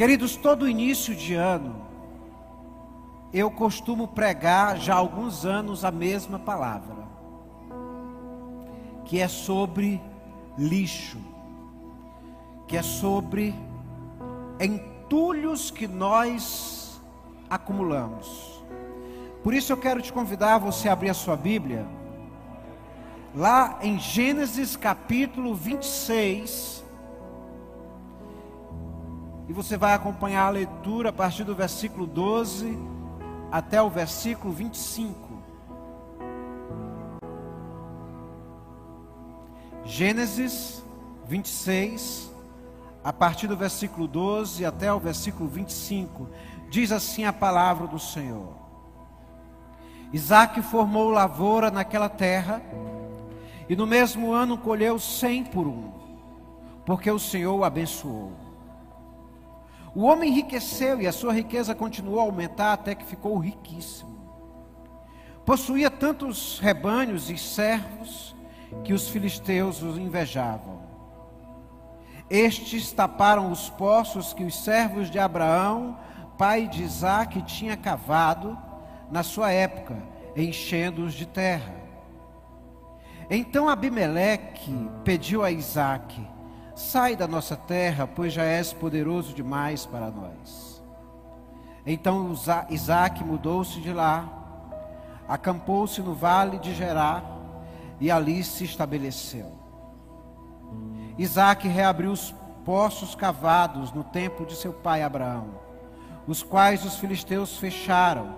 Queridos, todo início de ano, eu costumo pregar já há alguns anos a mesma palavra, que é sobre lixo, que é sobre entulhos que nós acumulamos. Por isso eu quero te convidar a você abrir a sua Bíblia, lá em Gênesis capítulo 26, e você vai acompanhar a leitura a partir do versículo 12 até o versículo 25. Gênesis 26, a partir do versículo 12 até o versículo 25, diz assim a palavra do Senhor: Isaac formou lavoura naquela terra, e no mesmo ano colheu cem por um, porque o Senhor o abençoou. O homem enriqueceu e a sua riqueza continuou a aumentar até que ficou riquíssimo. Possuía tantos rebanhos e servos que os filisteus os invejavam. Estes taparam os poços que os servos de Abraão, pai de Isaque, tinha cavado na sua época, enchendo-os de terra. Então Abimeleque pediu a Isaque: Sai da nossa terra, pois já és poderoso demais para nós. Então Isaac mudou-se de lá, acampou-se no vale de Gerá e ali se estabeleceu. Isaac reabriu os poços cavados no tempo de seu pai Abraão, os quais os filisteus fecharam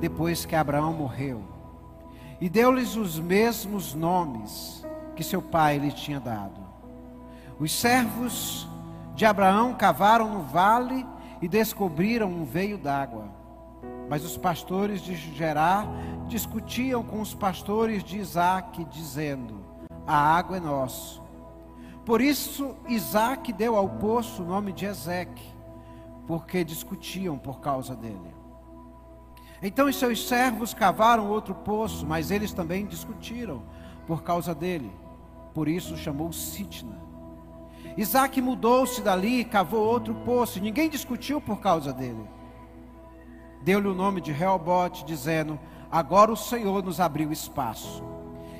depois que Abraão morreu, e deu-lhes os mesmos nomes que seu pai lhe tinha dado. Os servos de Abraão cavaram no vale e descobriram um veio d'água. Mas os pastores de Gerar discutiam com os pastores de Isaac, dizendo: A água é nossa. Por isso Isaac deu ao poço o nome de Ezeque, porque discutiam por causa dele. Então os seus servos cavaram outro poço, mas eles também discutiram por causa dele. Por isso chamou Sitna. Isaac mudou-se dali e cavou outro poço, ninguém discutiu por causa dele. Deu-lhe o nome de Reobote, dizendo: Agora o Senhor nos abriu espaço,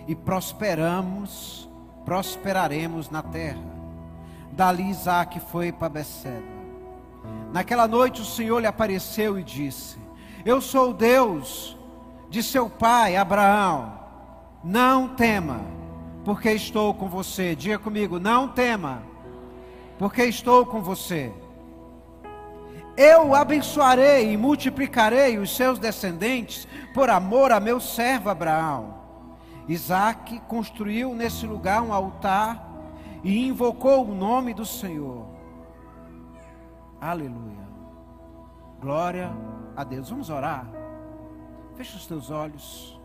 e prosperamos, prosperaremos na terra. Dali Isaac foi para Beceba. Naquela noite o Senhor lhe apareceu e disse: Eu sou o Deus de seu pai Abraão. Não tema, porque estou com você. Diga comigo: não tema porque estou com você. Eu abençoarei e multiplicarei os seus descendentes por amor a meu servo Abraão. Isaac construiu nesse lugar um altar e invocou o nome do Senhor. Aleluia. Glória a Deus. Vamos orar. Fecha os teus olhos.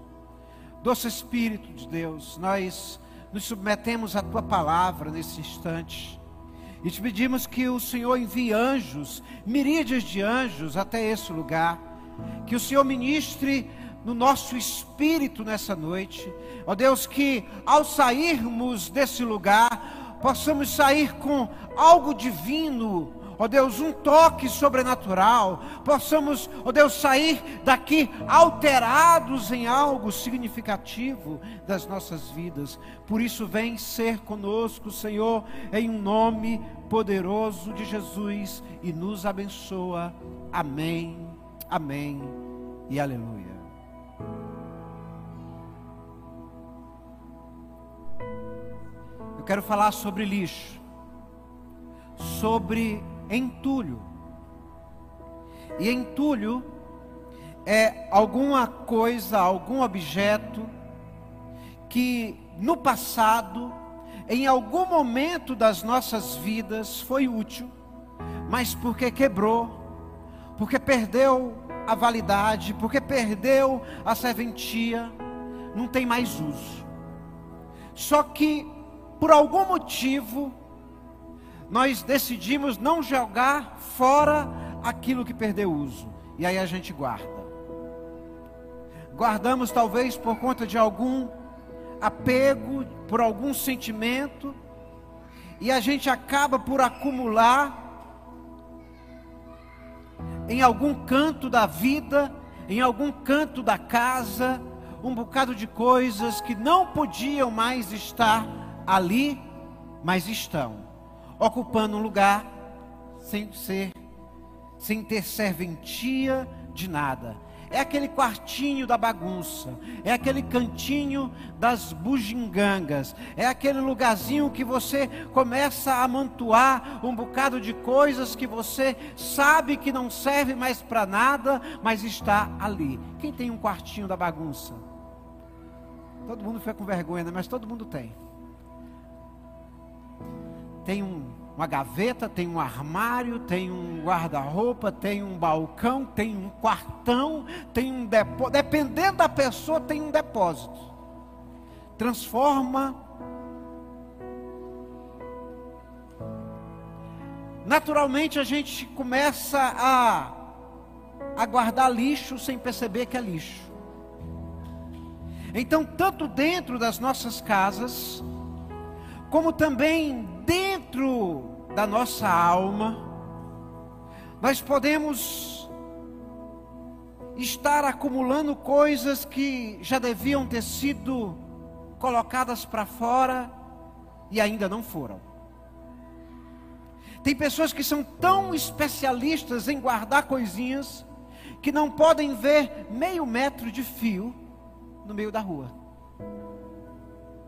Doce Espírito de Deus, nós nos submetemos à tua palavra nesse instante. E te pedimos que o Senhor envie anjos, miríades de anjos até esse lugar. Que o Senhor ministre no nosso espírito nessa noite. Ó Deus, que ao sairmos desse lugar, possamos sair com algo divino ó oh Deus, um toque sobrenatural, possamos, ó oh Deus, sair daqui alterados em algo significativo das nossas vidas. Por isso, vem ser conosco, Senhor, em um nome poderoso de Jesus e nos abençoa. Amém, amém e aleluia. Eu quero falar sobre lixo, sobre entulho. E entulho é alguma coisa, algum objeto que no passado, em algum momento das nossas vidas, foi útil, mas porque quebrou, porque perdeu a validade, porque perdeu a serventia, não tem mais uso. Só que, por algum motivo, nós decidimos não jogar fora aquilo que perdeu uso. E aí a gente guarda. Guardamos talvez por conta de algum apego, por algum sentimento, e a gente acaba por acumular em algum canto da vida, em algum canto da casa, um bocado de coisas que não podiam mais estar ali, mas estão ocupando um lugar sem ser, sem ter serventia de nada. É aquele quartinho da bagunça, é aquele cantinho das bugigangas, é aquele lugarzinho que você começa a amontoar um bocado de coisas que você sabe que não serve mais para nada, mas está ali. Quem tem um quartinho da bagunça? Todo mundo fica com vergonha, né? mas todo mundo tem. Tem um uma gaveta, tem um armário, tem um guarda-roupa, tem um balcão, tem um quartão, tem um depósito. Dependendo da pessoa, tem um depósito. Transforma. Naturalmente a gente começa a, a guardar lixo sem perceber que é lixo. Então, tanto dentro das nossas casas, como também dentro da nossa alma, nós podemos estar acumulando coisas que já deviam ter sido colocadas para fora e ainda não foram. Tem pessoas que são tão especialistas em guardar coisinhas que não podem ver meio metro de fio no meio da rua.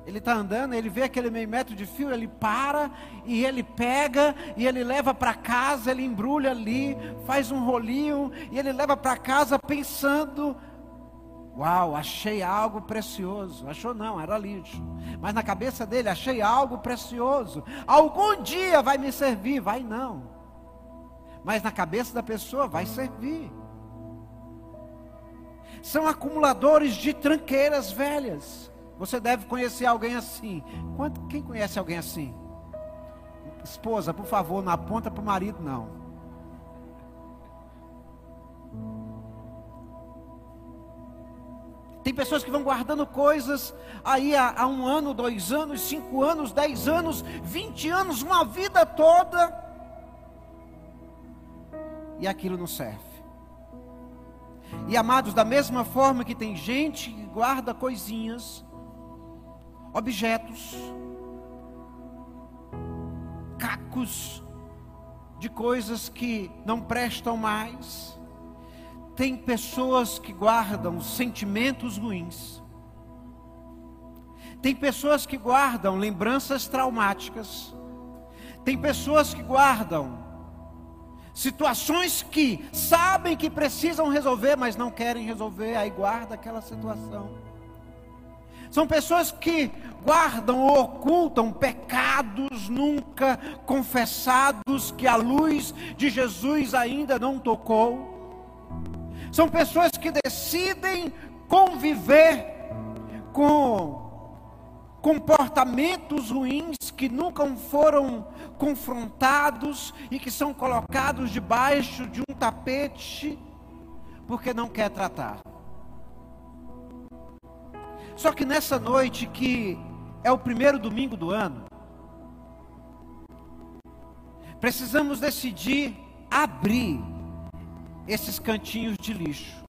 Ele está andando, ele vê aquele meio metro de fio, ele para e ele pega e ele leva para casa, ele embrulha ali, faz um rolinho e ele leva para casa pensando: Uau, achei algo precioso. Achou não, era lixo. Mas na cabeça dele, achei algo precioso. Algum dia vai me servir, vai não. Mas na cabeça da pessoa vai servir. São acumuladores de tranqueiras velhas. Você deve conhecer alguém assim. Quem conhece alguém assim? Esposa, por favor, não aponta para o marido, não. Tem pessoas que vão guardando coisas aí há, há, um ano, dois anos, cinco anos, dez anos, vinte anos, uma vida toda. E aquilo não serve. E amados, da mesma forma que tem gente que guarda coisinhas, objetos, cacos de coisas que não prestam mais. Tem pessoas que guardam sentimentos ruins. Tem pessoas que guardam lembranças traumáticas. Tem pessoas que guardam situações que sabem que precisam resolver, mas não querem resolver, aí guarda aquela situação. São pessoas que guardam ou ocultam pecados nunca confessados que a luz de Jesus ainda não tocou. São pessoas que decidem conviver com comportamentos ruins que nunca foram confrontados e que são colocados debaixo de um tapete porque não quer tratar. Só que nessa noite, que é o primeiro domingo do ano, precisamos decidir abrir esses cantinhos de lixo.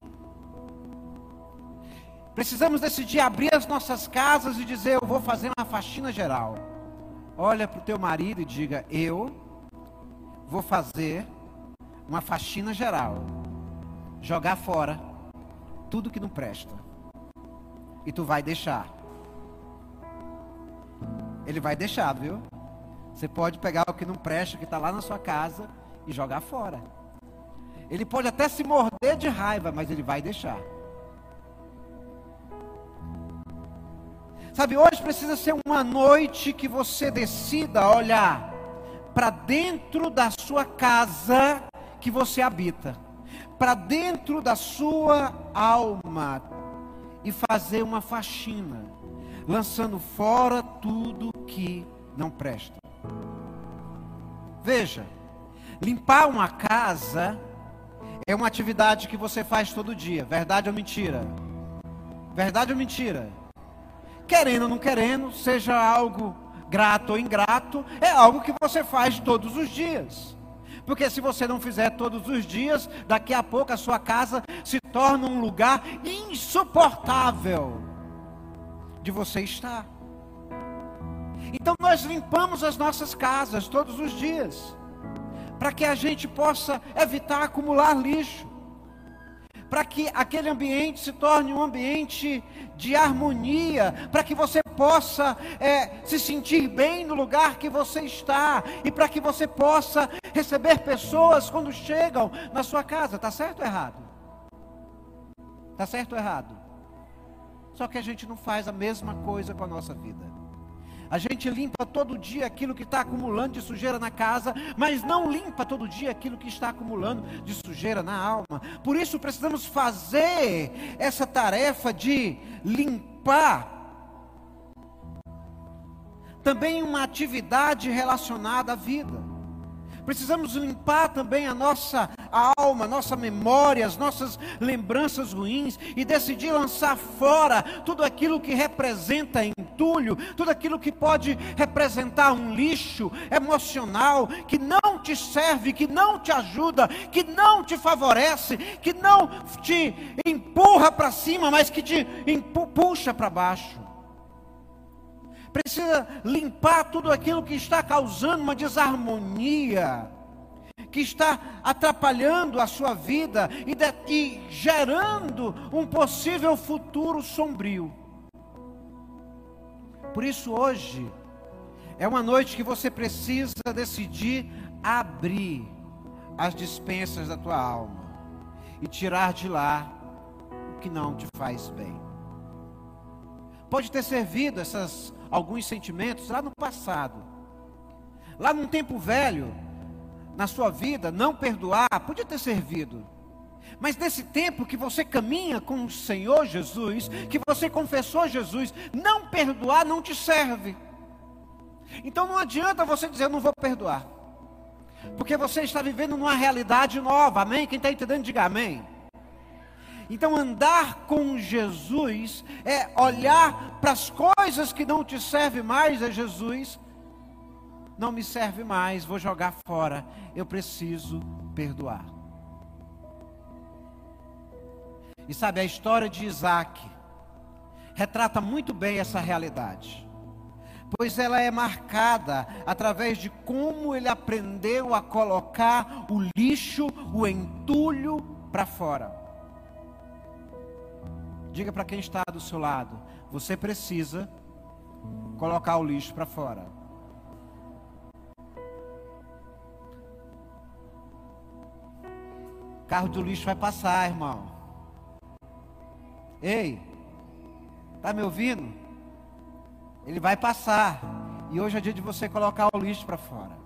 Precisamos decidir abrir as nossas casas e dizer: Eu vou fazer uma faxina geral. Olha para o teu marido e diga: Eu vou fazer uma faxina geral. Jogar fora tudo que não presta e tu vai deixar. Ele vai deixar, viu? Você pode pegar o que não presta, que está lá na sua casa, e jogar fora. Ele pode até se morder de raiva, mas ele vai deixar. Sabe, hoje precisa ser uma noite que você decida olhar para dentro da sua casa que você habita, para dentro da sua alma, e fazer uma faxina, lançando fora tudo que não presta. Veja, limpar uma casa é uma atividade que você faz todo dia, verdade ou mentira? Verdade ou mentira? Querendo ou não querendo, seja algo grato ou ingrato, é algo que você faz todos os dias. Porque se você não fizer todos os dias, daqui a pouco a sua casa se torna um lugar insuportável de você estar. Então nós limpamos as nossas casas todos os dias, para que a gente possa evitar acumular lixo para que aquele ambiente se torne um ambiente de harmonia, para que você possa é, se sentir bem no lugar que você está e para que você possa receber pessoas quando chegam na sua casa. Está certo ou errado? Está certo ou errado? Só que a gente não faz a mesma coisa com a nossa vida. A gente limpa todo dia aquilo que está acumulando de sujeira na casa, mas não limpa todo dia aquilo que está acumulando de sujeira na alma. Por isso precisamos fazer essa tarefa de limpar. Também uma atividade relacionada à vida. Precisamos limpar também a nossa alma, a nossa memória, as nossas lembranças ruins e decidir lançar fora tudo aquilo que representa entulho, tudo aquilo que pode representar um lixo emocional que não te serve, que não te ajuda, que não te favorece, que não te empurra para cima, mas que te puxa para baixo. Precisa limpar tudo aquilo que está causando uma desarmonia, que está atrapalhando a sua vida e, de, e gerando um possível futuro sombrio. Por isso, hoje, é uma noite que você precisa decidir abrir as dispensas da tua alma e tirar de lá o que não te faz bem. Pode ter servido essas alguns sentimentos lá no passado. Lá num tempo velho, na sua vida, não perdoar podia ter servido. Mas nesse tempo que você caminha com o Senhor Jesus, que você confessou Jesus, não perdoar não te serve. Então não adianta você dizer, eu não vou perdoar. Porque você está vivendo numa realidade nova, amém? Quem está entendendo, diga amém. Então, andar com Jesus é olhar para as coisas que não te servem mais a Jesus. Não me serve mais, vou jogar fora. Eu preciso perdoar. E sabe, a história de Isaac retrata muito bem essa realidade. Pois ela é marcada através de como ele aprendeu a colocar o lixo, o entulho para fora. Diga para quem está do seu lado: você precisa colocar o lixo para fora. Carro do lixo vai passar, irmão. Ei, tá me ouvindo? Ele vai passar. E hoje é dia de você colocar o lixo para fora.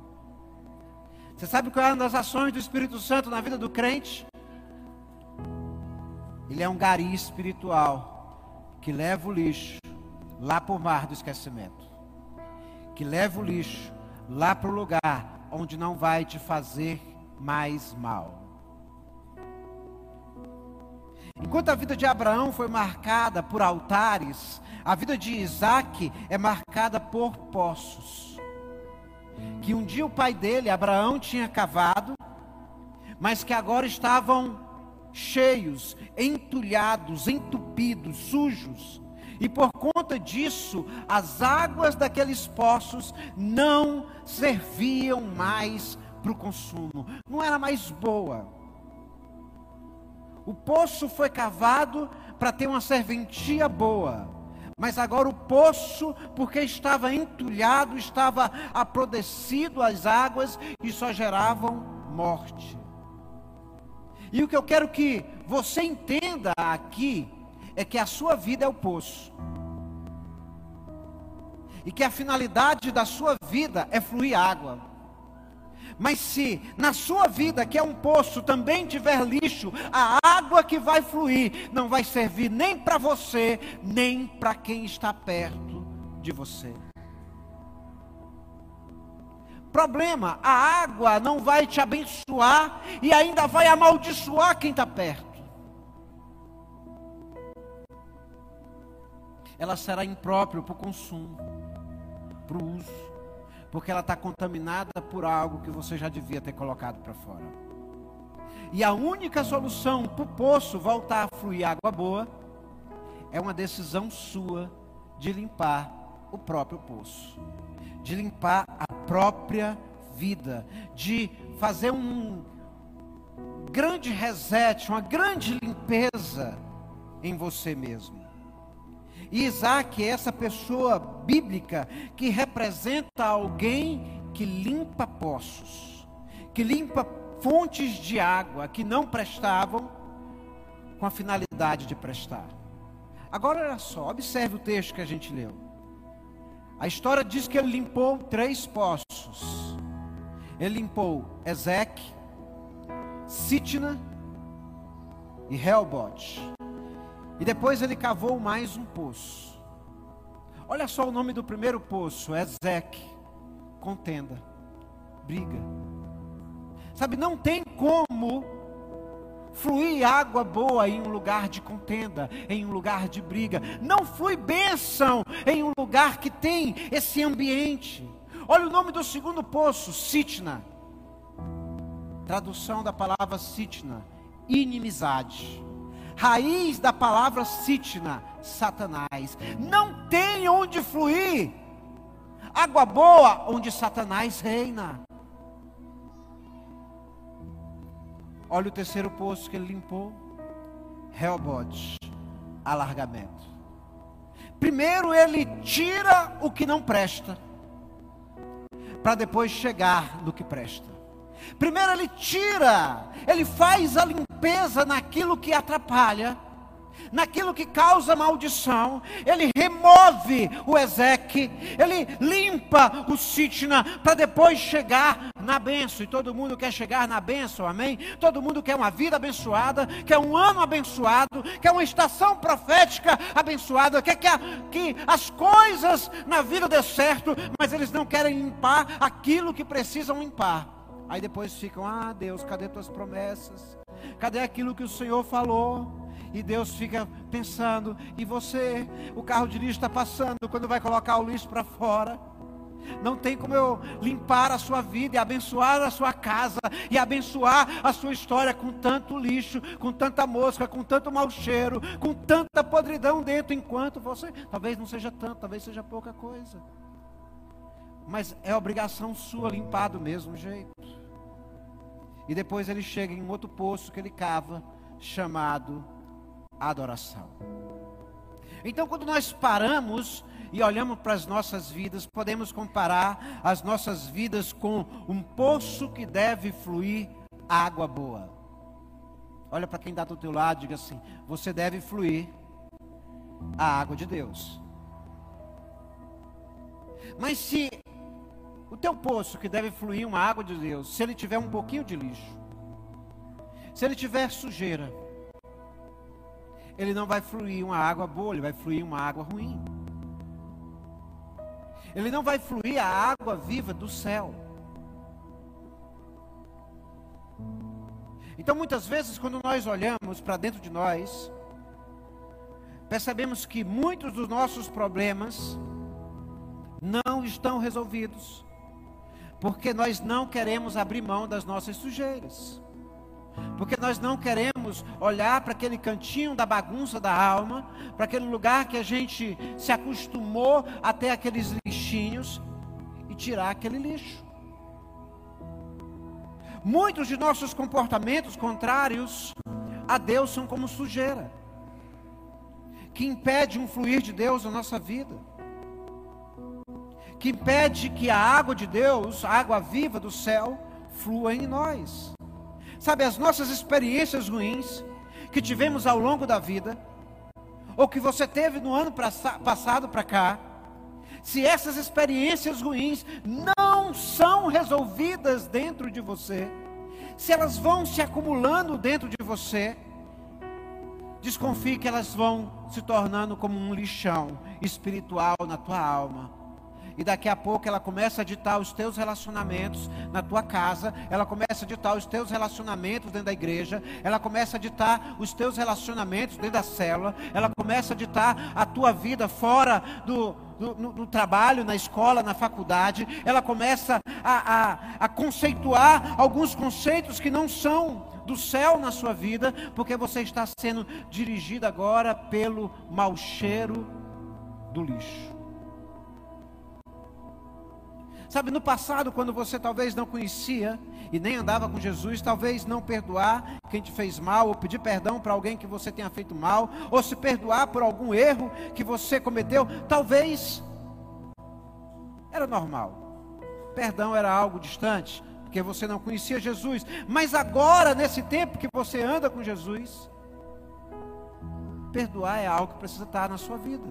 Você sabe qual é uma das ações do Espírito Santo na vida do crente? Ele é um gari espiritual que leva o lixo lá para o mar do esquecimento. Que leva o lixo lá para o lugar onde não vai te fazer mais mal. Enquanto a vida de Abraão foi marcada por altares, a vida de Isaac é marcada por poços. Que um dia o pai dele, Abraão, tinha cavado, mas que agora estavam cheios, entulhados, entupidos, sujos. E por conta disso, as águas daqueles poços não serviam mais para o consumo, não era mais boa. O poço foi cavado para ter uma serventia boa, mas agora o poço, porque estava entulhado, estava aprodecido as águas e só geravam morte. E o que eu quero que você entenda aqui é que a sua vida é o poço. E que a finalidade da sua vida é fluir água. Mas se na sua vida, que é um poço, também tiver lixo, a água que vai fluir não vai servir nem para você, nem para quem está perto de você. Problema, a água não vai te abençoar e ainda vai amaldiçoar quem está perto. Ela será imprópria para o consumo, para o uso. Porque ela está contaminada por algo que você já devia ter colocado para fora. E a única solução para o poço voltar a fluir água boa é uma decisão sua de limpar o próprio poço, de limpar a própria vida, de fazer um grande reset, uma grande limpeza em você mesmo. E Isaac é essa pessoa bíblica que representa alguém que limpa poços, que limpa fontes de água que não prestavam com a finalidade de prestar. Agora olha só, observe o texto que a gente leu. A história diz que ele limpou três poços. Ele limpou Ezeque, Sitna e Helbot. E depois ele cavou mais um poço. Olha só o nome do primeiro poço: Ezeque, contenda, briga. Sabe, não tem como fluir água boa em um lugar de contenda, em um lugar de briga. Não flui bênção em um lugar que tem esse ambiente. Olha o nome do segundo poço, Sitna. Tradução da palavra Sitna, inimizade. Raiz da palavra Sitna, Satanás. Não tem onde fluir água boa onde Satanás reina. Olha o terceiro poço que ele limpou. Helbot, alargamento. Primeiro ele tira o que não presta, para depois chegar no que presta. Primeiro ele tira, ele faz a limpeza naquilo que atrapalha, naquilo que causa maldição, ele remove o Ezeque, ele limpa o Sitna para depois chegar na benção. E todo mundo quer chegar na benção, amém? Todo mundo quer uma vida abençoada, quer um ano abençoado, quer uma estação profética abençoada, quer que, a, que as coisas na vida dê certo, mas eles não querem limpar aquilo que precisam limpar. Aí depois ficam, ah Deus, cadê tuas promessas? Cadê aquilo que o Senhor falou? E Deus fica pensando, e você, o carro de lixo está passando, quando vai colocar o lixo para fora? Não tem como eu limpar a sua vida e abençoar a sua casa e abençoar a sua história com tanto lixo, com tanta mosca, com tanto mau cheiro, com tanta podridão dentro, enquanto você, talvez não seja tanto, talvez seja pouca coisa. Mas é obrigação sua limpar do mesmo jeito. E depois ele chega em outro poço que ele cava, chamado adoração. Então, quando nós paramos e olhamos para as nossas vidas, podemos comparar as nossas vidas com um poço que deve fluir água boa. Olha para quem está do teu lado, diga assim: você deve fluir a água de Deus. Mas se o teu poço que deve fluir uma água de Deus, se ele tiver um pouquinho de lixo, se ele tiver sujeira, ele não vai fluir uma água boa, ele vai fluir uma água ruim. Ele não vai fluir a água viva do céu. Então, muitas vezes, quando nós olhamos para dentro de nós, percebemos que muitos dos nossos problemas não estão resolvidos, porque nós não queremos abrir mão das nossas sujeiras. Porque nós não queremos olhar para aquele cantinho da bagunça da alma, para aquele lugar que a gente se acostumou a ter aqueles lixinhos e tirar aquele lixo. Muitos de nossos comportamentos contrários a Deus são como sujeira, que impede um fluir de Deus na nossa vida, que impede que a água de Deus, a água viva do céu, flua em nós. Sabe, as nossas experiências ruins que tivemos ao longo da vida, ou que você teve no ano passado para cá, se essas experiências ruins não são resolvidas dentro de você, se elas vão se acumulando dentro de você, desconfie que elas vão se tornando como um lixão espiritual na tua alma E daqui a pouco ela começa a ditar os teus relacionamentos na tua casa, ela começa a ditar os teus relacionamentos dentro da igreja, ela começa a ditar os teus relacionamentos dentro da célula, ela começa a ditar a tua vida fora do, do no, no, trabalho, na escola, na faculdade, ela começa a, a, a conceituar alguns conceitos que não são do céu na sua vida, porque você está sendo dirigido agora pelo mau cheiro do lixo. Sabe, no passado, quando você talvez não conhecia e nem andava com Jesus, talvez não perdoar quem te fez mal, ou pedir perdão para alguém que você tenha feito mal, ou se perdoar por algum erro que você cometeu, talvez era normal. Perdão era algo distante, porque você não conhecia Jesus. Mas agora, nesse tempo que você anda com Jesus, perdoar é algo que precisa estar na sua vida.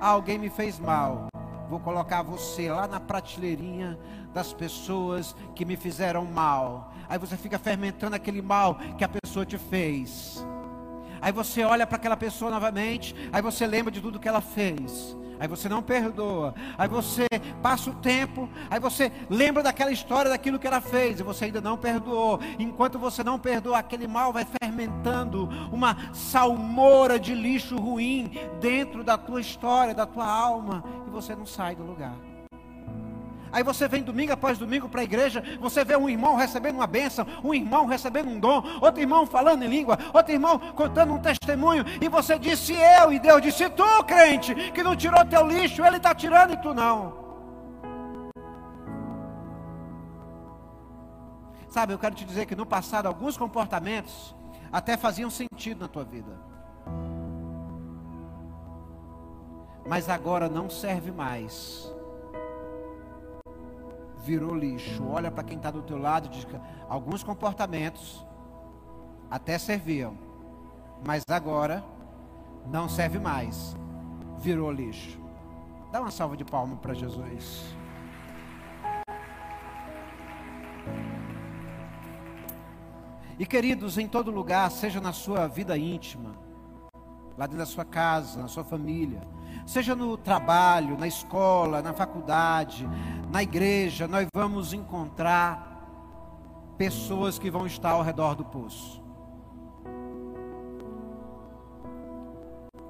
Ah, alguém me fez mal vou colocar você lá na prateleirinha das pessoas que me fizeram mal. Aí você fica fermentando aquele mal que a pessoa te fez. Aí você olha para aquela pessoa novamente, aí você lembra de tudo que ela fez aí você não perdoa, aí você passa o tempo, aí você lembra daquela história, daquilo que ela fez, e você ainda não perdoou. Enquanto você não perdoa, aquele mal vai fermentando uma salmoura de lixo ruim dentro da tua história, da tua alma, e você não sai do lugar. Aí você vem domingo após domingo para a igreja, você vê um irmão recebendo uma bênção, um irmão recebendo um dom, outro irmão falando em língua, outro irmão contando um testemunho, e você disse eu, e Deus disse tu, crente, que não tirou teu lixo, ele está tirando e tu não. Sabe, eu quero te dizer que no passado alguns comportamentos até faziam sentido na tua vida. Mas agora não serve mais virou lixo. Olha para quem está do teu lado e diz que alguns comportamentos até serviam, mas agora não serve mais. Virou lixo. Dá uma salva de palmas para Jesus. E queridos, em todo lugar, seja na sua vida íntima, lá dentro da sua casa, na sua família, seja no trabalho, na escola, na faculdade, na igreja, nós vamos encontrar pessoas que vão estar ao redor do poço.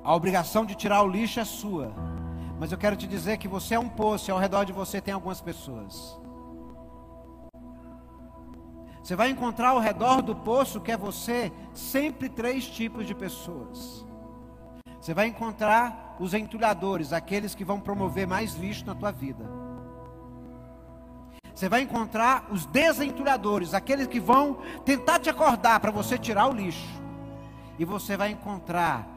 A obrigação de tirar o lixo é sua. Mas eu quero te dizer que você é um poço e ao redor de você tem algumas pessoas. Você vai encontrar ao redor do poço que é você sempre três tipos de pessoas. Você vai encontrar os entulhadores, aqueles que vão promover mais lixo na tua vida. Você vai encontrar os desentulhadores, aqueles que vão tentar te acordar para você tirar o lixo. E você vai encontrar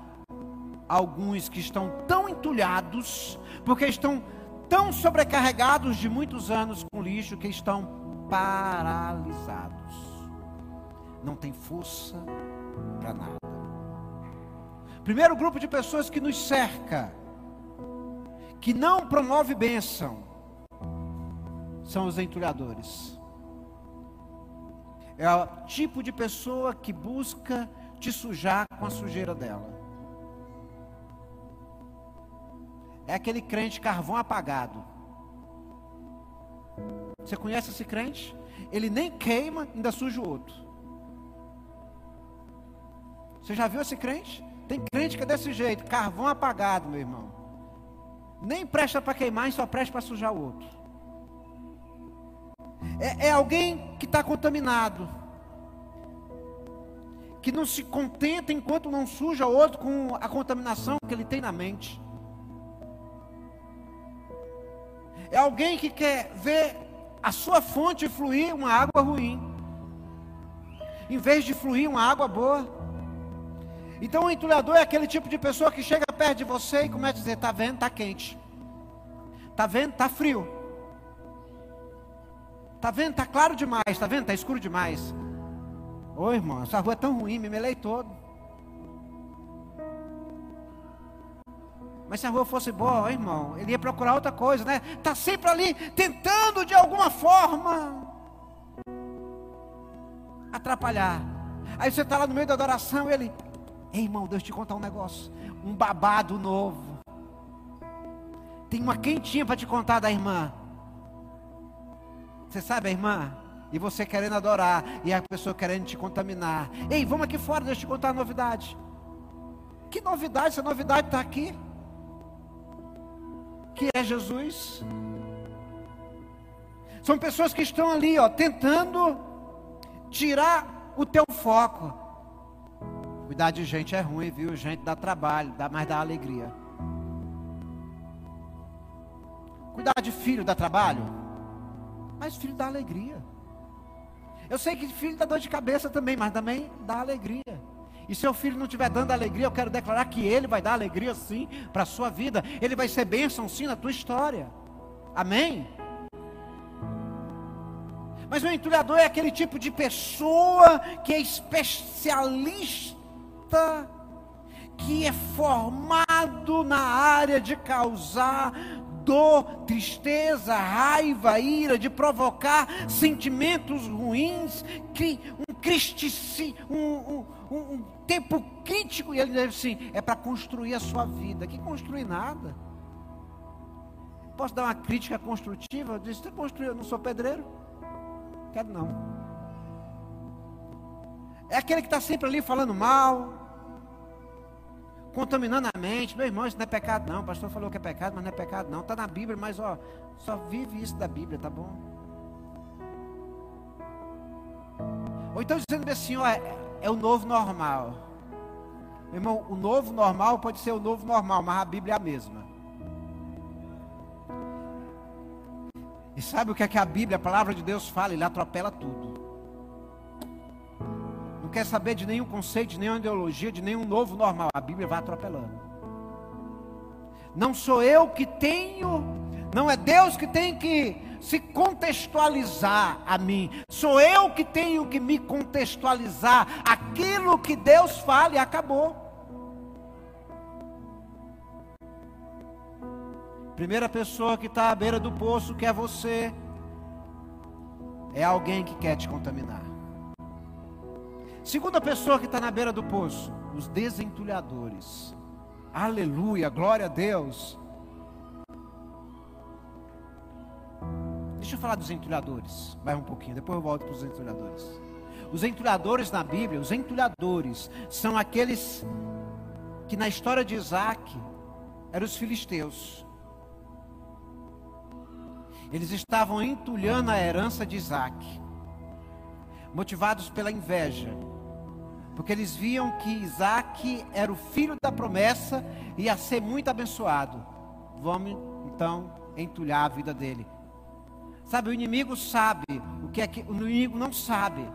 alguns que estão tão entulhados, porque estão tão sobrecarregados de muitos anos com lixo, que estão paralisados. Não tem força para nada. Primeiro grupo de pessoas que nos cerca, que não promove bênção, são os entulhadores. É o tipo de pessoa que busca te sujar com a sujeira dela. É aquele crente carvão apagado. Você conhece esse crente? Ele nem queima, ainda suja o outro. Você já viu esse crente? Tem crente que é desse jeito, carvão apagado, meu irmão. Nem presta para queimar, só presta para sujar o outro. É, é alguém que está contaminado. Que não se contenta enquanto não suja o outro com a contaminação que ele tem na mente. É alguém que quer ver a sua fonte fluir uma água ruim, em vez de fluir uma água boa. Então o entulhador é aquele tipo de pessoa que chega perto de você e começa a dizer: "Tá vendo? Tá quente. Tá vendo? Tá frio. Tá vendo? Tá claro demais, tá vendo? Tá escuro demais. Ô irmão, essa rua é tão ruim, me melei todo. Mas se a rua fosse boa, ó, irmão, ele ia procurar outra coisa, né? Tá sempre ali tentando de alguma forma atrapalhar. Aí você está lá no meio da adoração e ele, Ei, irmão, Deus te contar um negócio, um babado novo. Tem uma quentinha para te contar da irmã. Você sabe a irmã? E você querendo adorar, e a pessoa querendo te contaminar. Ei, vamos aqui fora, deixa eu te contar a novidade. Que novidade? Essa novidade está aqui. Que é Jesus. São pessoas que estão ali, ó, tentando tirar o teu foco. Cuidar de gente é ruim, viu? Gente dá trabalho, dá mais dá alegria. Cuidar de filho dá trabalho, mas filho dá alegria. Eu sei que filho dá dor de cabeça também, mas também dá alegria. E se seu filho não estiver dando alegria, eu quero declarar que ele vai dar alegria sim para a sua vida. Ele vai ser bênção sim na tua história. Amém? Mas o entulhador é aquele tipo de pessoa que é especialista, que é formado na área de causar dor, tristeza, raiva, ira, de provocar sentimentos ruins, um, cristici, um, um, um tempo crítico, e ele diz assim: é para construir a sua vida. Que construir nada. Posso dar uma crítica construtiva? Eu disse: você construiu, eu não sou pedreiro. Quero não. É aquele que está sempre ali falando mal, contaminando a mente. Meu irmão, isso não é pecado, não. O pastor falou que é pecado, mas não é pecado, não. Está na Bíblia, mas ó, só vive isso da Bíblia, tá bom? Ou então dizendo assim, ó, é, é o novo normal. Meu irmão, o novo normal pode ser o novo normal, mas a Bíblia é a mesma. E sabe o que é que a Bíblia, a palavra de Deus fala? Ele atropela tudo. Quer saber de nenhum conceito, de nenhuma ideologia, de nenhum novo normal. A Bíblia vai atropelando. Não sou eu que tenho, não é Deus que tem que se contextualizar a mim. Sou eu que tenho que me contextualizar. Aquilo que Deus fala e acabou. Primeira pessoa que está à beira do poço, que é você, é alguém que quer te contaminar. Segunda pessoa que está na beira do poço, os desentulhadores. Aleluia, glória a Deus. Deixa eu falar dos entulhadores, mais um pouquinho, depois eu volto para os entulhadores. Os entulhadores na Bíblia, os entulhadores, são aqueles que na história de Isaac eram os filisteus. Eles estavam entulhando a herança de Isaac, motivados pela inveja, porque eles viam que Isaac era o filho da promessa e ia ser muito abençoado. Vamos então entulhar a vida dele. Sabe, o inimigo sabe o que é que o inimigo não sabe.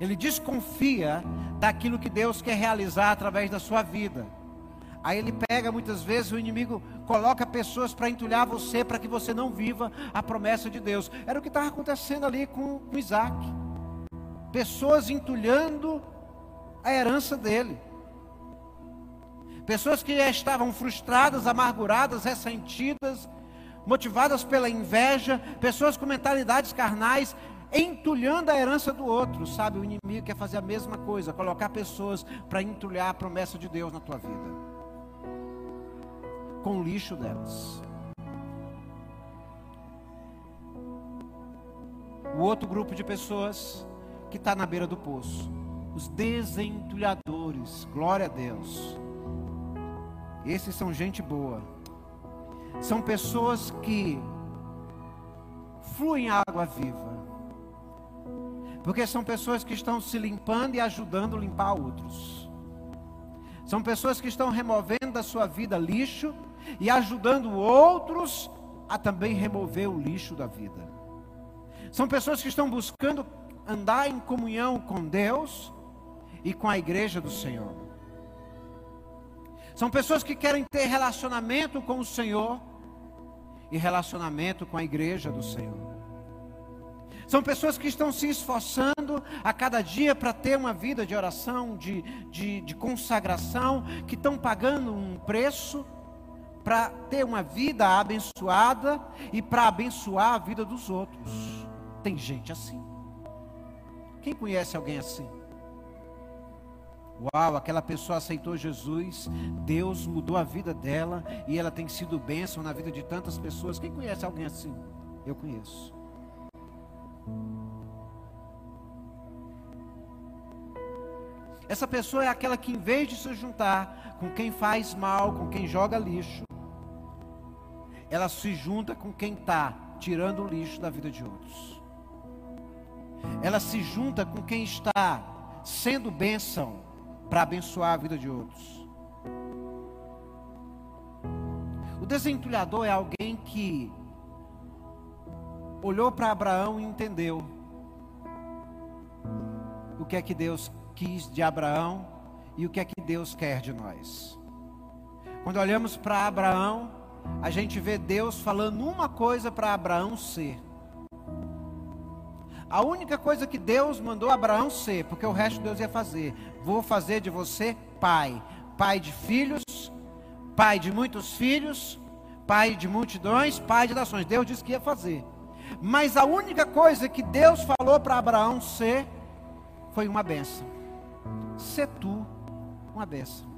Ele desconfia daquilo que Deus quer realizar através da sua vida. Aí ele pega muitas vezes o inimigo, coloca pessoas para entulhar você, para que você não viva a promessa de Deus. Era o que estava acontecendo ali com, com Isaac. Pessoas entulhando a herança dele. Pessoas que já estavam frustradas, amarguradas, ressentidas, motivadas pela inveja, pessoas com mentalidades carnais, entulhando a herança do outro, sabe? O inimigo quer fazer a mesma coisa, colocar pessoas para entulhar a promessa de Deus na tua vida com o lixo delas. O outro grupo de pessoas que está na beira do poço, os desentulhadores, glória a Deus. Esses são gente boa. São pessoas que fluem água viva. Porque são pessoas que estão se limpando e ajudando a limpar outros. São pessoas que estão removendo da sua vida lixo e ajudando outros a também remover o lixo da vida. São pessoas que estão buscando andar em comunhão com Deus e com a igreja do Senhor. São pessoas que querem ter relacionamento com o Senhor e relacionamento com a igreja do Senhor. São pessoas que estão se esforçando a cada dia para ter uma vida de oração, de, de, de consagração, que estão pagando um preço para ter uma vida abençoada e para abençoar a vida dos outros. Tem gente assim. Quem conhece alguém assim? Uau, aquela pessoa aceitou Jesus, Deus mudou a vida dela e ela tem sido bênção na vida de tantas pessoas. Quem conhece alguém assim? Eu conheço. Essa pessoa é aquela que, em vez de se juntar com quem faz mal, com quem joga lixo, ela se junta com quem está tirando o lixo da vida de outros. Ela se junta com quem está sendo bênção para abençoar a vida de outros. O desentulhador é alguém que olhou para Abraão e entendeu o que é que Deus quis de Abraão e o que é que Deus quer de nós. Quando olhamos para Abraão, a gente vê Deus falando uma coisa para Abraão ser. A única coisa que Deus mandou Abraão ser, porque o resto Deus ia fazer. Vou fazer de você pai, pai de filhos, pai de muitos filhos, pai de multidões, pai de nações. Deus disse que ia fazer. Mas a única coisa que Deus falou para Abraão ser foi uma benção. Ser tu uma benção.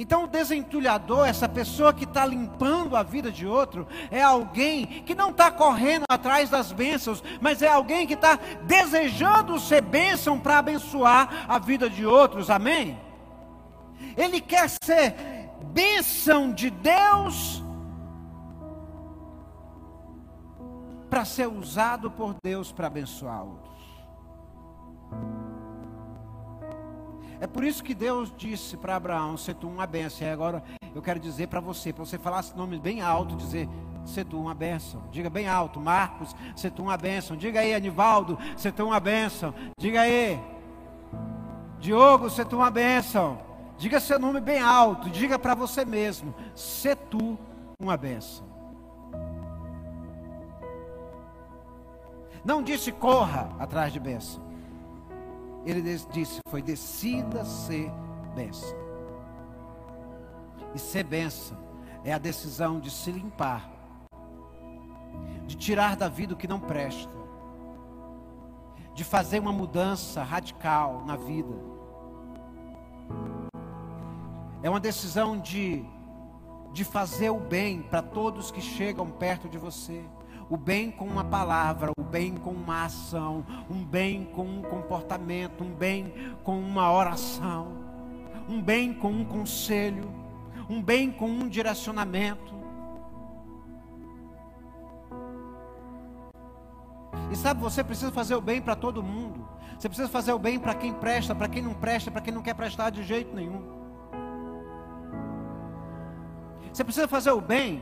Então, o desentulhador, essa pessoa que está limpando a vida de outro, é alguém que não está correndo atrás das bênçãos, mas é alguém que está desejando ser bênção para abençoar a vida de outros, amém? Ele quer ser bênção de Deus para ser usado por Deus para abençoar outros. É por isso que Deus disse para Abraão: ser tu uma bênção. E agora eu quero dizer para você, para você falar esse nome bem alto, dizer: ser tu uma bênção. Diga bem alto: Marcos, ser tu uma bênção. Diga aí, Anivaldo, ser tu uma bênção. Diga aí, Diogo, ser tu uma bênção. Diga seu nome bem alto. Diga para você mesmo: ser tu uma bênção. Não disse corra atrás de bênção. Ele disse: foi decida ser bênção. E ser bênção é a decisão de se limpar, de tirar da vida o que não presta, de fazer uma mudança radical na vida. É uma decisão de, de fazer o bem para todos que chegam perto de você o bem com uma palavra, o bem com uma ação, um bem com um comportamento, um bem com uma oração, um bem com um conselho, um bem com um direcionamento. E sabe, você precisa fazer o bem para todo mundo. Você precisa fazer o bem para quem presta, para quem não presta, para quem não quer prestar de jeito nenhum. Você precisa fazer o bem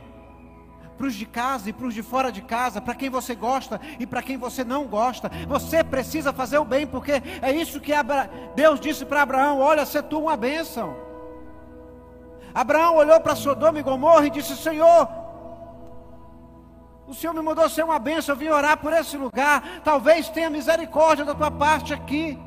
para os de casa e para os de fora de casa, para quem você gosta e para quem você não gosta. Você precisa fazer o bem, porque é isso que Deus disse para Abraão: Olha, se tu uma bênção. Abraão olhou para Sodoma e Gomorra e disse: Senhor, o Senhor me mandou ser uma bênção, eu vim orar por esse lugar. Talvez tenha misericórdia da tua parte aqui.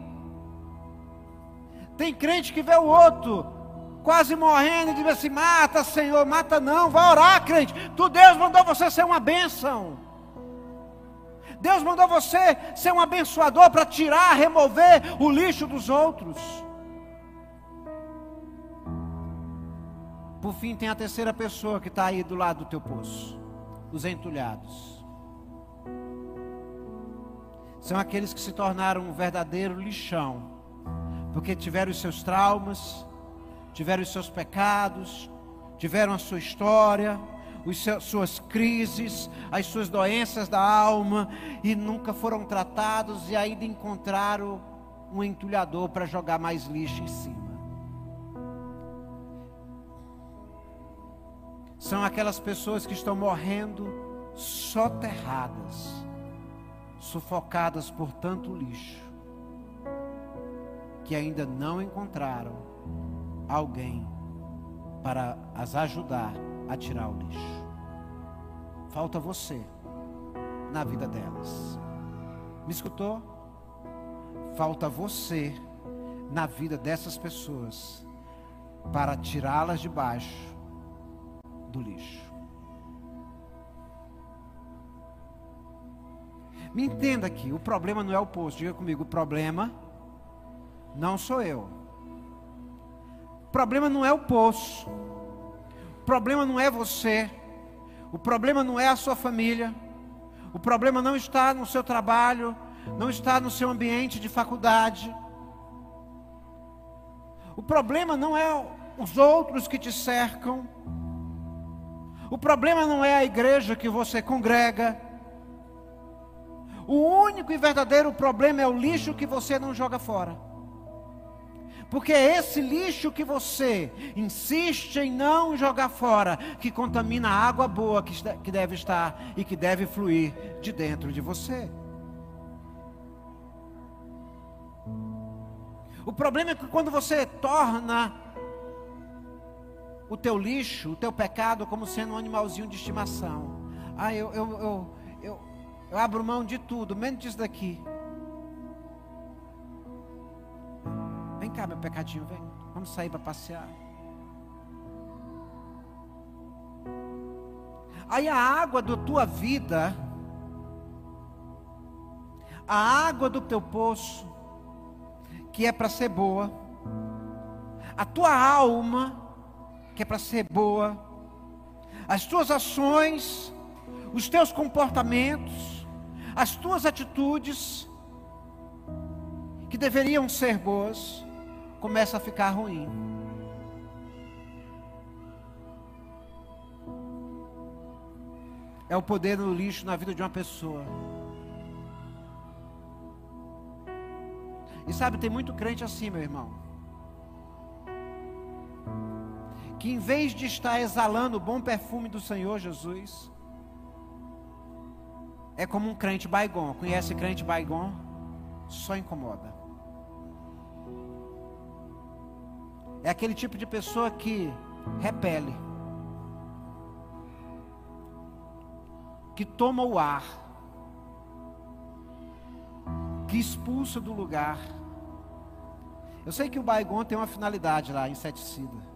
Tem crente que vê o outro quase morrendo, diz assim: mata, Senhor, mata não, vai orar, crente. Tu, Deus mandou você ser uma bênção. Deus mandou você ser um abençoador para tirar, remover o lixo dos outros. Por fim, tem a terceira pessoa que está aí do lado do teu poço: os entulhados. São aqueles que se tornaram um verdadeiro lixão, porque tiveram os seus traumas, tiveram os seus pecados, tiveram a sua história, seus, suas crises, as suas doenças da alma e nunca foram tratados e ainda encontraram um entulhador para jogar mais lixo em cima. São aquelas pessoas que estão morrendo soterradas, sufocadas por tanto lixo, que ainda não encontraram alguém para as ajudar a tirar o lixo. Falta você na vida delas. Me escutou? Falta você na vida dessas pessoas para tirá-las de baixo do lixo. Me entenda aqui, o problema não é o poço. Diga comigo, o problema não sou eu. Problema não é o poço. O problema não é você. O problema não é a sua família. O problema não está no seu trabalho, não está no seu ambiente de faculdade. O problema não é os outros que te cercam. O problema não é a igreja que você congrega. O único e verdadeiro problema é o lixo que você não joga fora. Porque é esse lixo que você insiste em não jogar fora que contamina a água boa que deve estar e que deve fluir de dentro de você. O problema é que quando você torna o teu lixo, o teu pecado, como sendo um animalzinho de estimação. Ah, eu, eu, eu, eu, eu abro mão de tudo, menos disso daqui. Cá, meu pecadinho, vem. Vamos sair para passear. Aí a água da tua vida, a água do teu poço, que é para ser boa, a tua alma, que é para ser boa, as tuas ações, os teus comportamentos, as tuas atitudes, que deveriam ser boas, começa a ficar ruim. É o poder do lixo na vida de uma pessoa. E sabe, tem muito crente assim, meu irmão. Que em vez de estar exalando o bom perfume do Senhor Jesus, é como um crente baigon. Conhece crente baigon? Só incomoda. É aquele tipo de pessoa que repele, que toma o ar, que expulsa do lugar. Eu sei que o baigon tem uma finalidade lá, inseticida.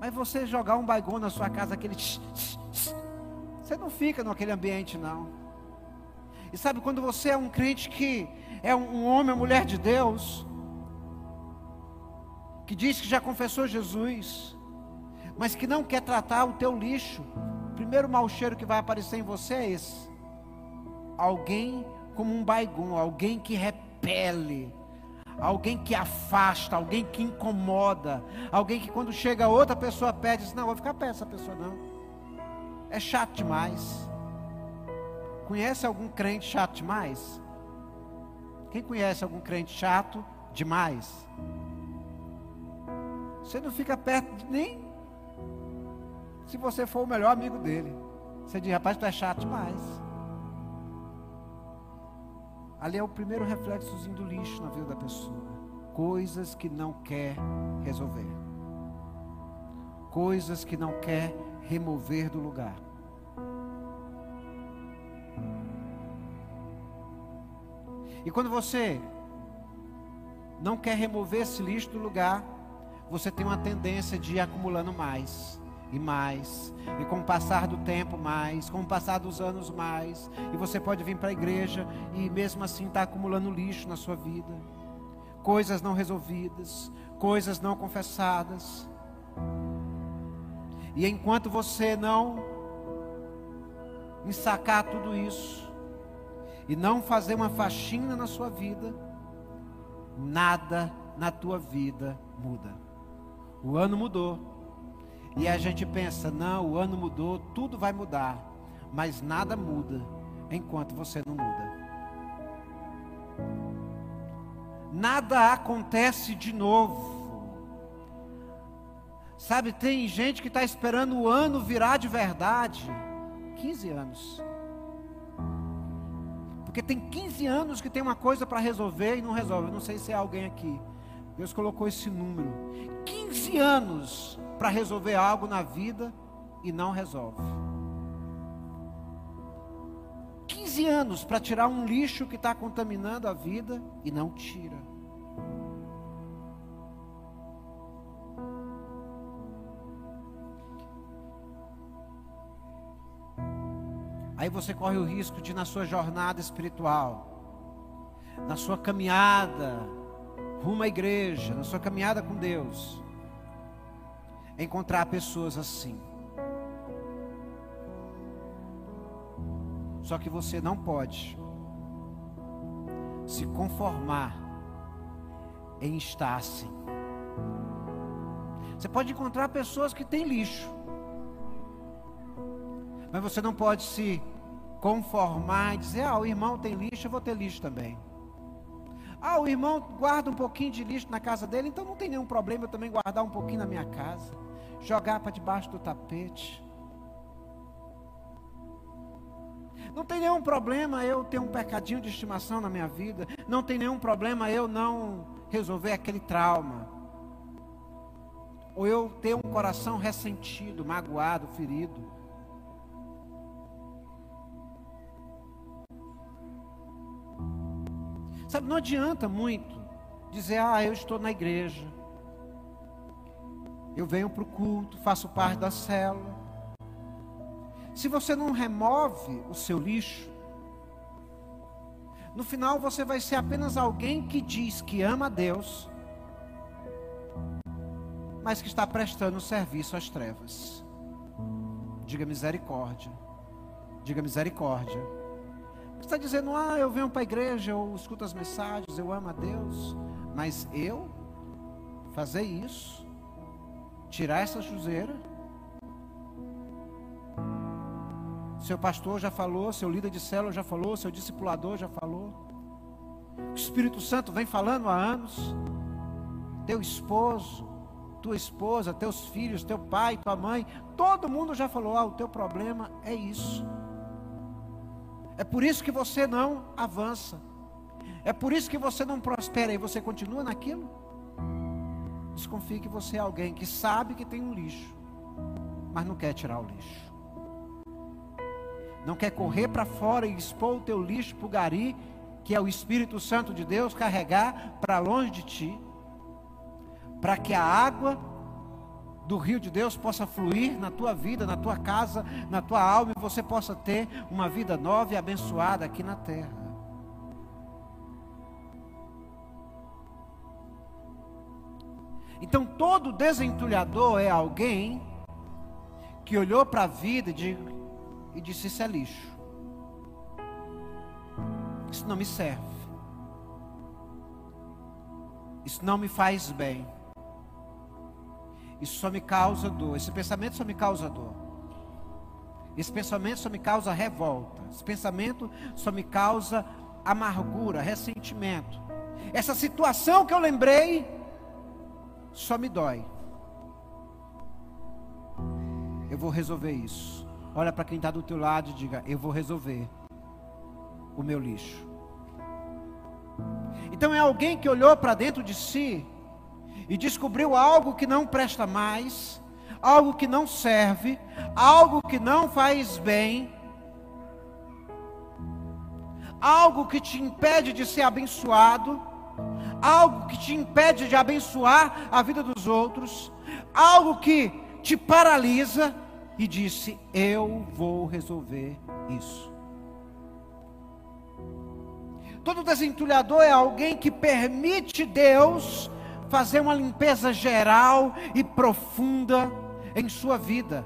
Mas você jogar um baigon na sua casa, aquele. Você não fica naquele ambiente, não. E sabe, quando você é um crente que é um homem, mulher de Deus, que diz que já confessou Jesus, mas que não quer tratar o teu lixo, o primeiro mau cheiro que vai aparecer em você é esse. Alguém como um baigon, alguém que repele, alguém que afasta, alguém que incomoda, alguém que quando chega outra pessoa pede, diz, não, vou ficar perto dessa pessoa não. É chato demais. Conhece algum crente chato demais? Quem conhece algum crente chato demais? Você não fica perto de nem se você for o melhor amigo dele. Você diz, rapaz, tu é chato demais. Ali é o primeiro reflexozinho do lixo na vida da pessoa. Coisas que não quer resolver. Coisas que não quer remover do lugar. E quando você não quer remover esse lixo do lugar, você tem uma tendência de ir acumulando mais e mais, e com o passar do tempo mais, com o passar dos anos mais, e você pode vir para a igreja e mesmo assim está acumulando lixo na sua vida, coisas não resolvidas, coisas não confessadas, e enquanto você não ensacar tudo isso, e não fazer uma faxina na sua vida, nada na tua vida muda. O ano mudou. E a gente pensa: não, o ano mudou, tudo vai mudar. Mas nada muda enquanto você não muda. Nada acontece de novo. Sabe, tem gente que está esperando o ano virar de verdade. 15 anos. Porque tem 15 anos que tem uma coisa para resolver e não resolve. Eu não sei se é alguém aqui. Deus colocou esse número. 15 anos para resolver algo na vida e não resolve. 15 anos para tirar um lixo que está contaminando a vida e não tira. Aí você corre o risco de, na sua jornada espiritual, na sua caminhada rumo à igreja, na sua caminhada com Deus, encontrar pessoas assim. Só que você não pode se conformar em estar assim. Você pode encontrar pessoas que têm lixo, mas você não pode se conformar e dizer: ah, o irmão tem lixo, eu vou ter lixo também. Ah, o irmão guarda um pouquinho de lixo na casa dele, então não tem nenhum problema eu também guardar um pouquinho na minha casa, jogar para debaixo do tapete. Não tem nenhum problema eu ter um pecadinho de estimação na minha vida. Não tem nenhum problema eu não resolver aquele trauma. Ou eu ter um coração ressentido, magoado, ferido. Sabe, não adianta muito dizer, ah, eu estou na igreja. Eu venho para o culto, faço parte da célula. Se você não remove o seu lixo, no final você vai ser apenas alguém que diz que ama a Deus, mas que está prestando serviço às trevas. Diga misericórdia. Diga misericórdia. Você está dizendo, ah, eu venho para a igreja, eu escuto as mensagens, eu amo a Deus, mas eu fazer isso, tirar essa chuzeira, Seu pastor já falou, seu líder de célula já falou, seu discipulador já falou. O Espírito Santo vem falando há anos. Teu esposo, tua esposa, teus filhos, teu pai, tua mãe, todo mundo já falou: ah, o teu problema é isso. É por isso que você não avança. É por isso que você não prospera e você continua naquilo. Desconfie que você é alguém que sabe que tem um lixo, mas não quer tirar o lixo não quer correr para fora e expor o teu lixo para o gari, que é o Espírito Santo de Deus, carregar para longe de ti, para que a água do rio de Deus possa fluir na tua vida, na tua casa, na tua alma e você possa ter uma vida nova e abençoada aqui na terra. Então, todo desentulhador é alguém que olhou para a vida e disse: Isso é lixo. Isso não me serve. Isso não me faz bem. Isso só me causa dor. Esse pensamento só me causa dor. Esse pensamento só me causa revolta. Esse pensamento só me causa amargura, ressentimento. Essa situação que eu lembrei só me dói. Eu vou resolver isso. Olha para quem está do teu lado e diga: Eu vou resolver o meu lixo. Então é alguém que olhou para dentro de si e descobriu algo que não presta mais, algo que não serve, algo que não faz bem, algo que te impede de ser abençoado, algo que te impede de abençoar a vida dos outros, algo que te paralisa e disse: Eu vou resolver isso. Todo desentulhador é alguém que permite Deus fazer uma limpeza geral e profunda em sua vida.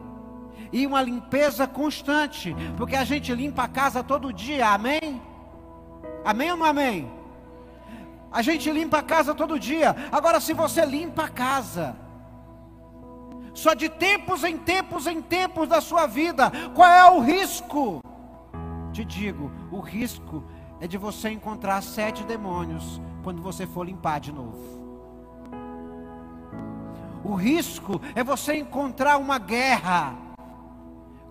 E uma limpeza constante, porque a gente limpa a casa todo dia, amém? Amém ou não amém? A gente limpa a casa todo dia. Agora, se você limpa a casa, só de tempos em tempos em tempos da sua vida. Qual é o risco? Te digo, o risco é de você encontrar sete demônios quando você for limpar de novo. O risco é você encontrar uma guerra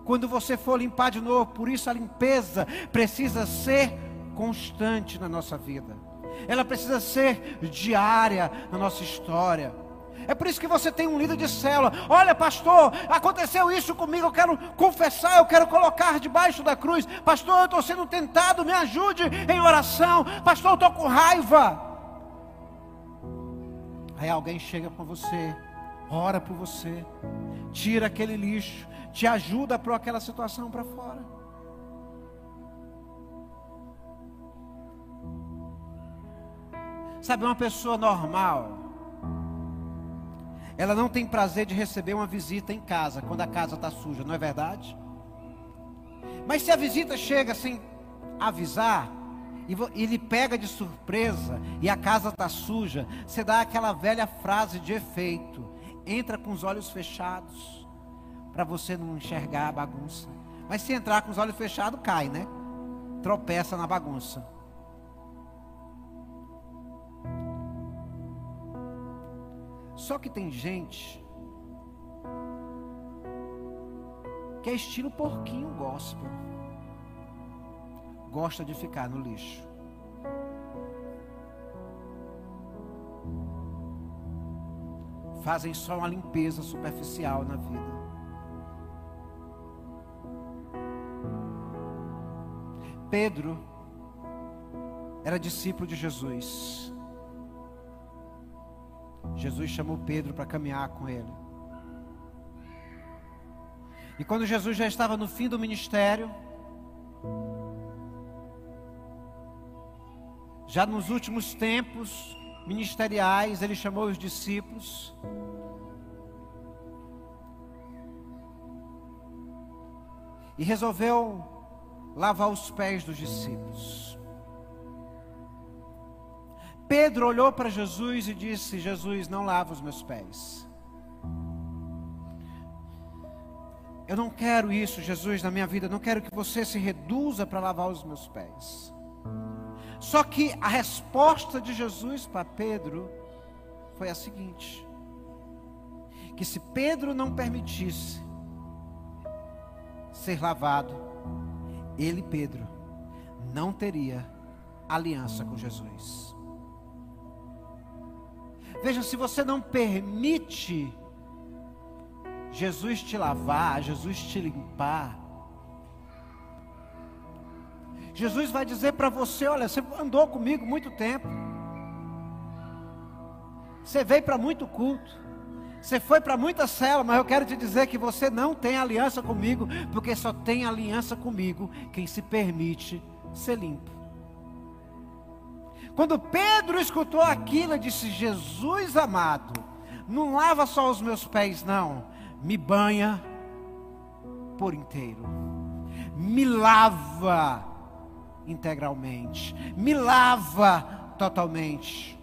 quando você for limpar de novo. Por isso a limpeza precisa ser constante na nossa vida. Ela precisa ser diária na nossa história. É por isso que você tem um líder de célula. Olha, pastor, aconteceu isso comigo. Eu quero confessar, eu quero colocar debaixo da cruz. Pastor, eu estou sendo tentado, me ajude em oração. Pastor, eu estou com raiva. Aí alguém chega para você, ora por você, tira aquele lixo, te ajuda para aquela situação para fora. Sabe, uma pessoa normal, ela não tem prazer de receber uma visita em casa, quando a casa está suja, não é verdade? Mas se a visita chega sem avisar, e ele pega de surpresa, e a casa está suja, você dá aquela velha frase de efeito: entra com os olhos fechados, para você não enxergar a bagunça. Mas se entrar com os olhos fechados, cai, né? Tropeça na bagunça. Só que tem gente que é estilo porquinho gospel. Gosta de ficar no lixo. Fazem só uma limpeza superficial na vida. Pedro era discípulo de Jesus. Jesus chamou Pedro para caminhar com ele. E quando Jesus já estava no fim do ministério, já nos últimos tempos ministeriais, ele chamou os discípulos. E resolveu lavar os pés dos discípulos. Pedro olhou para Jesus e disse: Jesus, não lava os meus pés. Eu não quero isso, Jesus, na minha vida. Não quero que você se reduza para lavar os meus pés. Só que a resposta de Jesus para Pedro foi a seguinte: que se Pedro não permitisse ser lavado, ele, Pedro, não teria aliança com Jesus. Veja, se você não permite Jesus te lavar, Jesus te limpar, Jesus vai dizer para você: olha, você andou comigo muito tempo, você veio para muito culto, você foi para muita cela, mas eu quero te dizer que você não tem aliança comigo, porque só tem aliança comigo quem se permite ser limpo. Quando Pedro escutou aquilo, disse: Jesus amado, não lava só os meus pés, não, me banha por inteiro, me lava integralmente, me lava totalmente,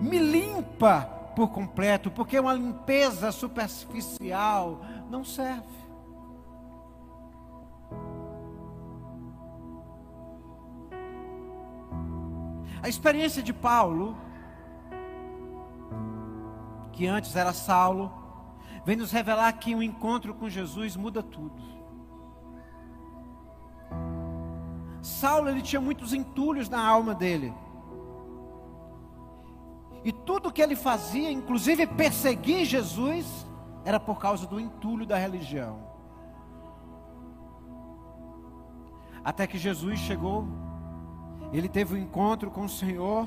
me limpa por completo, porque uma limpeza superficial não serve. A experiência de Paulo, que antes era Saulo, vem nos revelar que o um encontro com Jesus muda tudo. Saulo ele tinha muitos entulhos na alma dele. E tudo que ele fazia, inclusive perseguir Jesus, era por causa do entulho da religião. Até que Jesus chegou ele teve um encontro com o Senhor.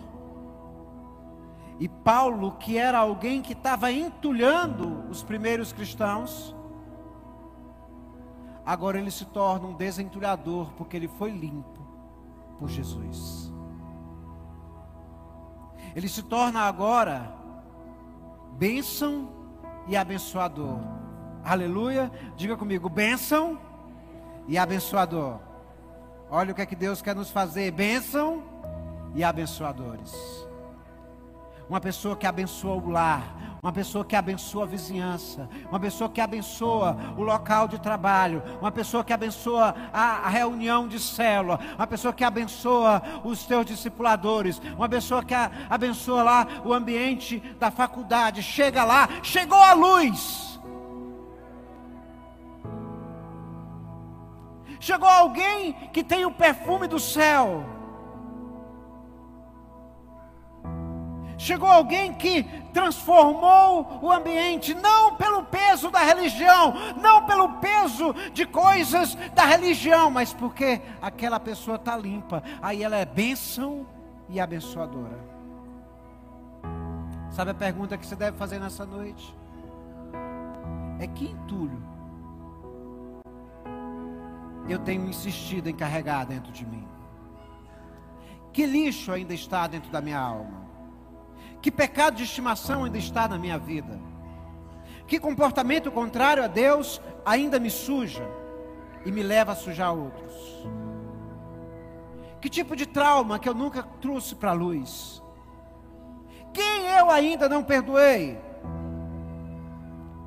E Paulo, que era alguém que estava entulhando os primeiros cristãos, agora ele se torna um desentulhador, porque ele foi limpo por Jesus. Ele se torna agora bênção e abençoador. Aleluia. Diga comigo: bênção e abençoador. Olha o que é que Deus quer nos fazer: bênção e abençoadores. Uma pessoa que abençoa o lar, uma pessoa que abençoa a vizinhança, uma pessoa que abençoa o local de trabalho, uma pessoa que abençoa a, reunião de célula, uma pessoa que abençoa os teus discipuladores, uma pessoa que abençoa lá o ambiente da faculdade. Chega lá, chegou a luz. Chegou alguém que tem o perfume do céu. Chegou alguém que transformou o ambiente, não pelo peso da religião, não pelo peso de coisas da religião, mas porque aquela pessoa está limpa. Aí ela é bênção e abençoadora. Sabe a pergunta que você deve fazer nessa noite? É que entulho eu tenho insistido em carregar dentro de mim? Que lixo ainda está dentro da minha alma? Que pecado de estimação ainda está na minha vida? Que comportamento contrário a Deus ainda me suja e me leva a sujar outros? Que tipo de trauma que eu nunca trouxe para a luz? Quem eu ainda não perdoei?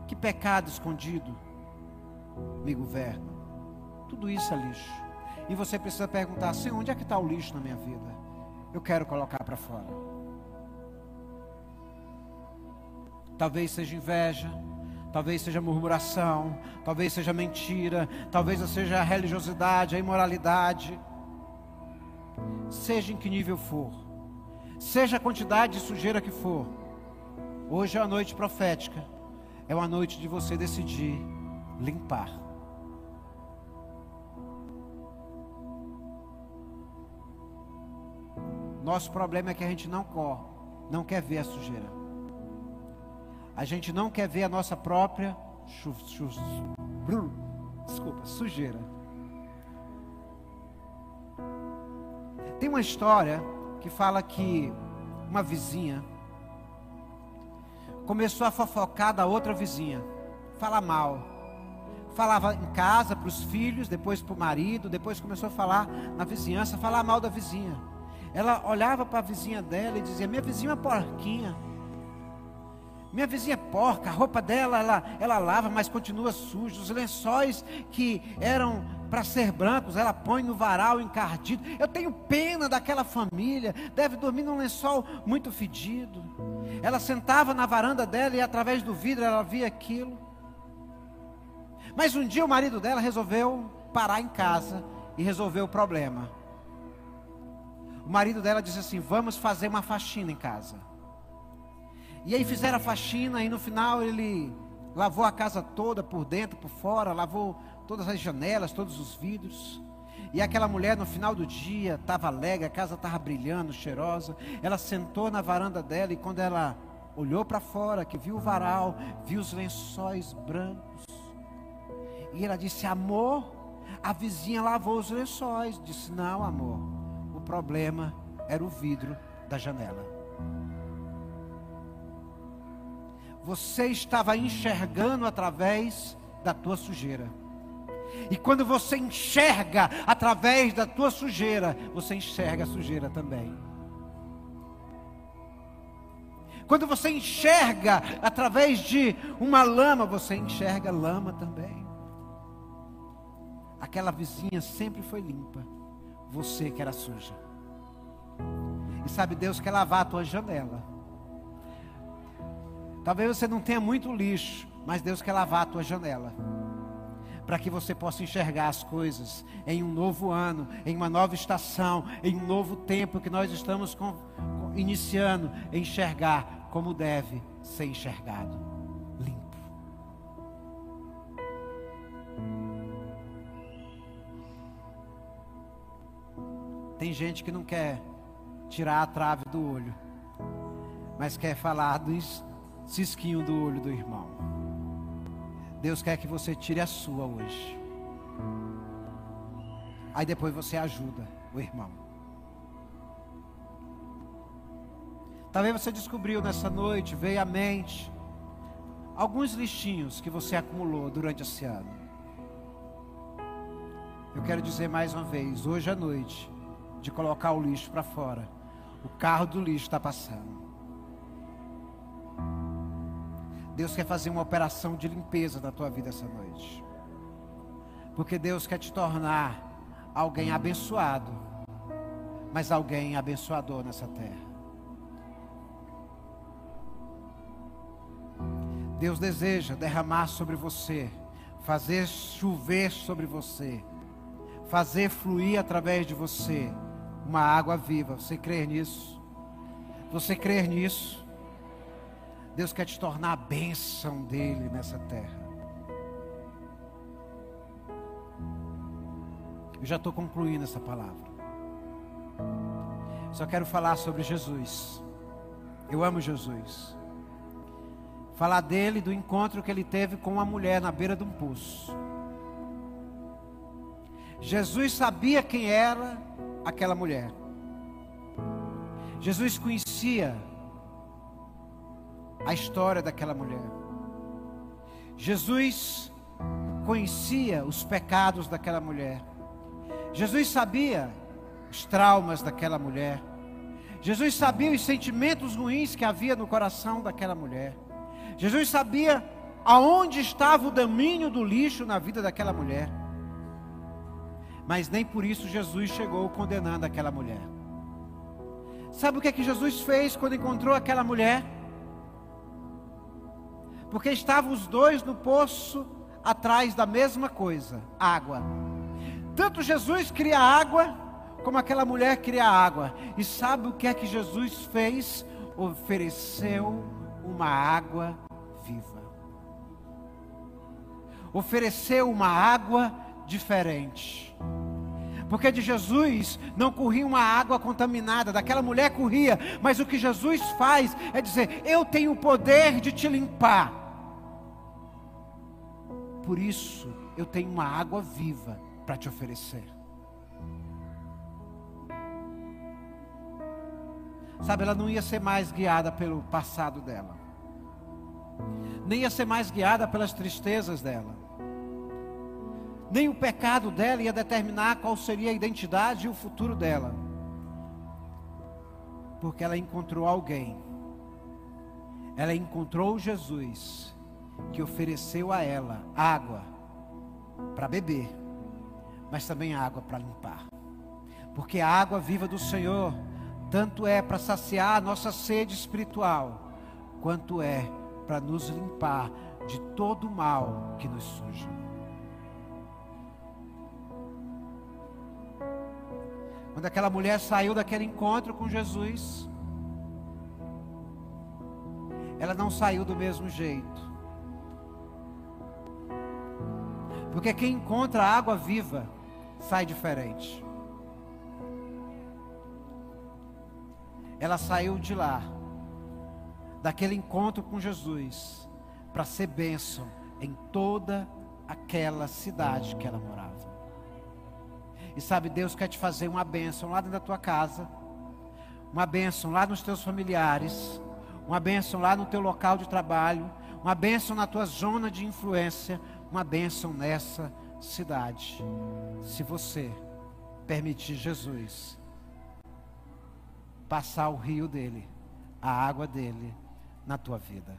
Que pecado escondido me governa? Tudo isso é lixo. E você precisa perguntar assim: onde é que está o lixo na minha vida? Eu quero colocar para fora. Talvez seja inveja, talvez seja murmuração, talvez seja mentira, talvez seja a religiosidade, a imoralidade. Seja em que nível for, seja a quantidade de sujeira que for, hoje é a noite profética, é uma noite de você decidir limpar. Nosso problema é que a gente não corre, não quer ver a sujeira. A gente não quer ver a nossa própria desculpa, sujeira. Tem uma história que fala que uma vizinha começou a fofocar da outra vizinha, falar mal. Falava em casa para os filhos, depois para o marido, depois começou a falar na vizinhança, falar mal da vizinha. Ela olhava para a vizinha dela e dizia: Minha vizinha é uma porquinha. Minha vizinha é porca, a roupa dela ela, ela lava, mas continua suja. Os lençóis que eram para ser brancos, ela põe no varal encardido. Eu tenho pena daquela família, deve dormir num lençol muito fedido. Ela sentava na varanda dela e através do vidro ela via aquilo. Mas um dia o marido dela resolveu parar em casa e resolver o problema. O marido dela disse assim: Vamos fazer uma faxina em casa. E aí fizeram a faxina e no final ele lavou a casa toda, por dentro, por fora, lavou todas as janelas, todos os vidros. E aquela mulher no final do dia estava alegre, a casa estava brilhando, cheirosa. Ela sentou na varanda dela e quando ela olhou para fora, que viu o varal, viu os lençóis brancos. E ela disse: Amor, a vizinha lavou os lençóis. Disse: Não, amor, o problema era o vidro da janela. Você estava enxergando através da tua sujeira. E quando você enxerga através da tua sujeira, você enxerga a sujeira também. Quando você enxerga através de uma lama, você enxerga lama também. Aquela vizinha sempre foi limpa, você que era suja. E sabe, Deus quer lavar a tua janela. Talvez você não tenha muito lixo, mas Deus quer lavar a tua janela. Para que você possa enxergar as coisas em um novo ano, em uma nova estação, em um novo tempo que nós estamos com, com, iniciando, enxergar como deve ser enxergado limpo. Tem gente que não quer tirar a trave do olho, mas quer falar dos cisquinho do olho do irmão. Deus quer que você tire a sua hoje. Aí depois você ajuda o irmão. Talvez você descobriu nessa noite, veio à mente, alguns lixinhos que você acumulou durante esse ano. Eu quero dizer mais uma vez, hoje à noite, de colocar o lixo para fora. O carro do lixo está passando. Deus quer fazer uma operação de limpeza na tua vida essa noite. Porque Deus quer te tornar alguém abençoado, mas alguém abençoador nessa terra. Deus deseja derramar sobre você, fazer chover sobre você, fazer fluir através de você uma água viva. Você crê nisso? Você crê nisso? Deus quer te tornar a bênção dele nessa terra. Eu já estou concluindo essa palavra. Só quero falar sobre Jesus. Eu amo Jesus. Falar dele, do encontro que ele teve com uma mulher na beira de um poço. Jesus sabia quem era aquela mulher. Jesus conhecia a história daquela mulher. Jesus conhecia os pecados daquela mulher. Jesus sabia os traumas daquela mulher. Jesus sabia os sentimentos ruins que havia no coração daquela mulher. Jesus sabia aonde estava o domínio do lixo na vida daquela mulher. Mas nem por isso Jesus chegou condenando aquela mulher. Sabe o que é que Jesus fez quando encontrou aquela mulher? Porque estavam os dois no poço atrás da mesma coisa, água. Tanto Jesus queria água, como aquela mulher queria água. E sabe o que é que Jesus fez? Ofereceu uma água viva. Ofereceu uma água diferente. Porque de Jesus não corria uma água contaminada, daquela mulher corria, mas o que Jesus faz é dizer: Eu tenho o poder de te limpar. Por isso, eu tenho uma água viva para te oferecer. Sabe, ela não ia ser mais guiada pelo passado dela, nem ia ser mais guiada pelas tristezas dela, nem o pecado dela ia determinar qual seria a identidade e o futuro dela, porque ela encontrou alguém, ela encontrou Jesus, que ofereceu a ela água para beber, mas também água para limpar, porque a água viva do Senhor tanto é para saciar a nossa sede espiritual, quanto é para nos limpar de todo o mal que nos suja. Quando aquela mulher saiu daquele encontro com Jesus, ela não saiu do mesmo jeito. Porque quem encontra água viva sai diferente. ela saiu de lá, daquele encontro com Jesus, para ser bênção em toda aquela cidade que ela morava. E sabe, Deus quer te fazer uma bênção lá dentro da tua casa, uma bênção lá nos teus familiares, uma bênção lá no teu local de trabalho, uma bênção na tua zona de influência, uma bênção nessa cidade. Se você permitir Jesus passar o rio dele, a água dele na tua vida.